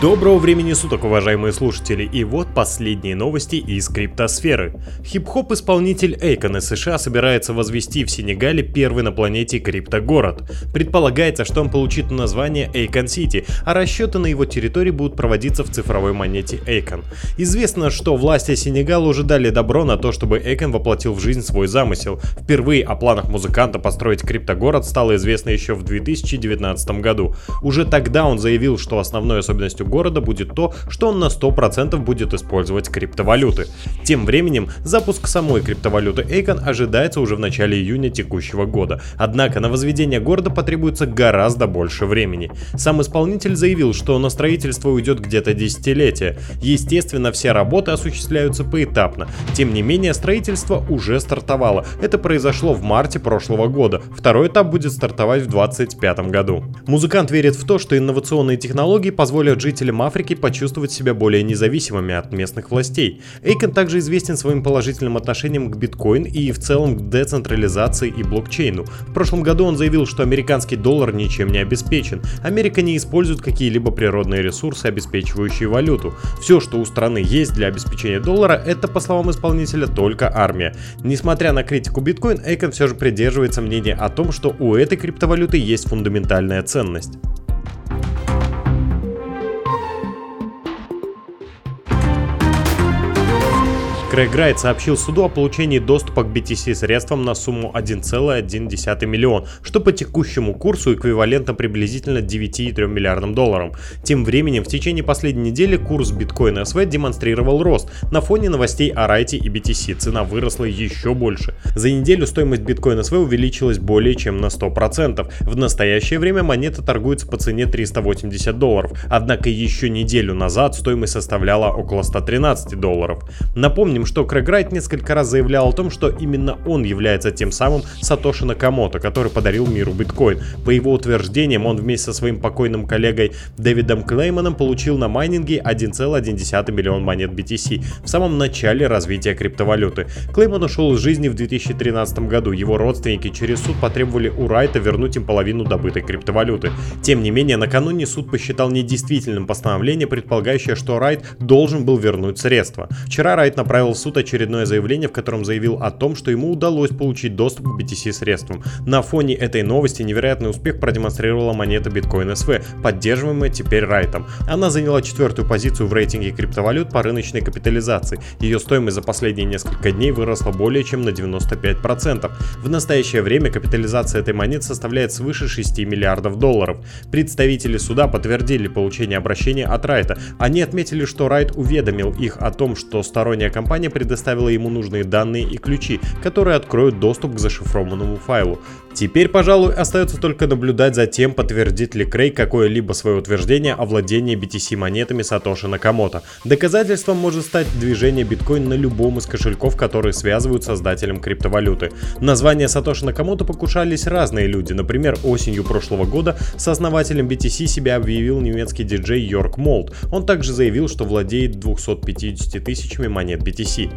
Доброго времени суток, уважаемые слушатели, и вот последние новости из криптосферы. Хип-хоп исполнитель Эйкон из США собирается возвести в Сенегале первый на планете криптогород. Предполагается, что он получит название Akon City, а расчеты на его территории будут проводиться в цифровой монете Akoin. Известно, что власти Сенегала уже дали добро на то, чтобы Эйкон воплотил в жизнь свой замысел. Впервые о планах музыканта построить криптогород стало известно еще в 2019 году. Уже тогда он заявил, что основной особенностью города будет то, что он на 100% будет использовать криптовалюты. Тем временем, запуск самой криптовалюты Эйкон ожидается уже в начале июня текущего года. Однако на возведение города потребуется гораздо больше времени. Сам исполнитель заявил, что на строительство уйдет где-то десятилетие. Естественно, все работы осуществляются поэтапно. Тем не менее, строительство уже стартовало. Это произошло в марте прошлого года. Второй этап будет стартовать в 2025 году. Музыкант верит в то, что инновационные технологии позволят жить жителям Африки почувствовать себя более независимыми от местных властей. Эйкон также известен своим положительным отношением к биткоин и в целом к децентрализации и блокчейну. В прошлом году он заявил, что американский доллар ничем не обеспечен. Америка не использует какие-либо природные ресурсы, обеспечивающие валюту. Все, что у страны есть для обеспечения доллара, это, по словам исполнителя, только армия. Несмотря на критику биткоин, Эйкон все же придерживается мнения о том, что у этой криптовалюты есть фундаментальная ценность. Крэг Райт сообщил суду о получении доступа к BTC средствам на сумму 1,1 миллион, что по текущему курсу эквивалентно приблизительно 9,3 миллиардам долларов. Тем временем в течение последней недели курс биткоина СВ демонстрировал рост. На фоне новостей о Райте и BTC цена выросла еще больше. За неделю стоимость биткоина СВ увеличилась более чем на 100%. В настоящее время монета торгуется по цене 380 долларов, однако еще неделю назад стоимость составляла около 113 долларов. Напомним, Напомним, что Крэг Райт несколько раз заявлял о том, что именно он является тем самым Сатоши Накамото, который подарил миру биткоин. По его утверждениям, он вместе со своим покойным коллегой Дэвидом Клейманом получил на майнинге 1,1 миллион монет BTC в самом начале развития криптовалюты. Клейман ушел из жизни в 2013 году. Его родственники через суд потребовали у Райта вернуть им половину добытой криптовалюты. Тем не менее, накануне суд посчитал недействительным постановление, предполагающее, что Райт должен был вернуть средства. Вчера Райт направил направил в суд очередное заявление, в котором заявил о том, что ему удалось получить доступ к BTC средствам. На фоне этой новости невероятный успех продемонстрировала монета Bitcoin SV, поддерживаемая теперь Райтом. Она заняла четвертую позицию в рейтинге криптовалют по рыночной капитализации. Ее стоимость за последние несколько дней выросла более чем на 95%. В настоящее время капитализация этой монеты составляет свыше 6 миллиардов долларов. Представители суда подтвердили получение обращения от Райта. Они отметили, что Райт уведомил их о том, что сторонняя компания компания предоставила ему нужные данные и ключи, которые откроют доступ к зашифрованному файлу. Теперь, пожалуй, остается только наблюдать за тем, подтвердит ли Крейг какое-либо свое утверждение о владении BTC монетами Сатоши Накамото. Доказательством может стать движение биткоин на любом из кошельков, которые связывают создателем криптовалюты. Название Сатоши Накамото покушались разные люди. Например, осенью прошлого года сооснователем BTC себя объявил немецкий диджей Йорк Молд. Он также заявил, что владеет 250 тысячами монет BTC.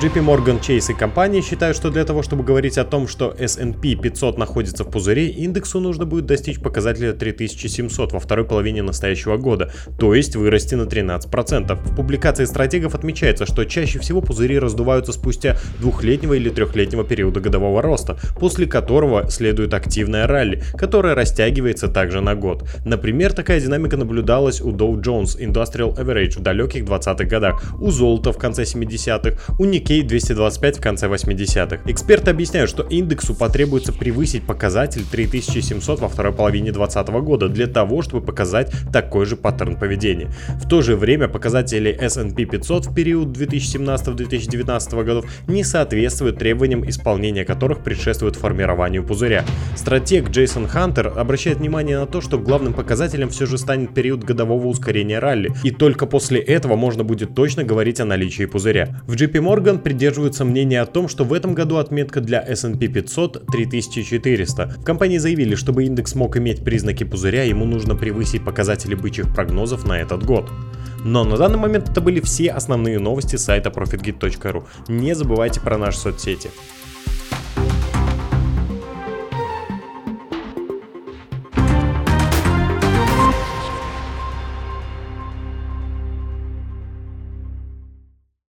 JP Morgan Chase и компании считают, что для того, чтобы говорить о том, что S&P 500 находится в пузыре, индексу нужно будет достичь показателя 3700 во второй половине настоящего года, то есть вырасти на 13%. В публикации стратегов отмечается, что чаще всего пузыри раздуваются спустя двухлетнего или трехлетнего периода годового роста, после которого следует активная ралли, которая растягивается также на год. Например, такая динамика наблюдалась у Dow Jones Industrial Average в далеких 20-х годах, у золота в конце 70-х, у Nikkei Nikkei 225 в конце 80-х. Эксперты объясняют, что индексу потребуется превысить показатель 3700 во второй половине 2020 года для того, чтобы показать такой же паттерн поведения. В то же время показатели S&P 500 в период 2017-2019 годов не соответствуют требованиям, исполнения которых предшествует формированию пузыря. Стратег Джейсон Хантер обращает внимание на то, что главным показателем все же станет период годового ускорения ралли, и только после этого можно будет точно говорить о наличии пузыря. В JP Morgan придерживаются мнения о том, что в этом году отметка для S&P 500 3400. В компании заявили, чтобы индекс мог иметь признаки пузыря, ему нужно превысить показатели бычьих прогнозов на этот год. Но на данный момент это были все основные новости сайта profitgit.ru. Не забывайте про наши соцсети.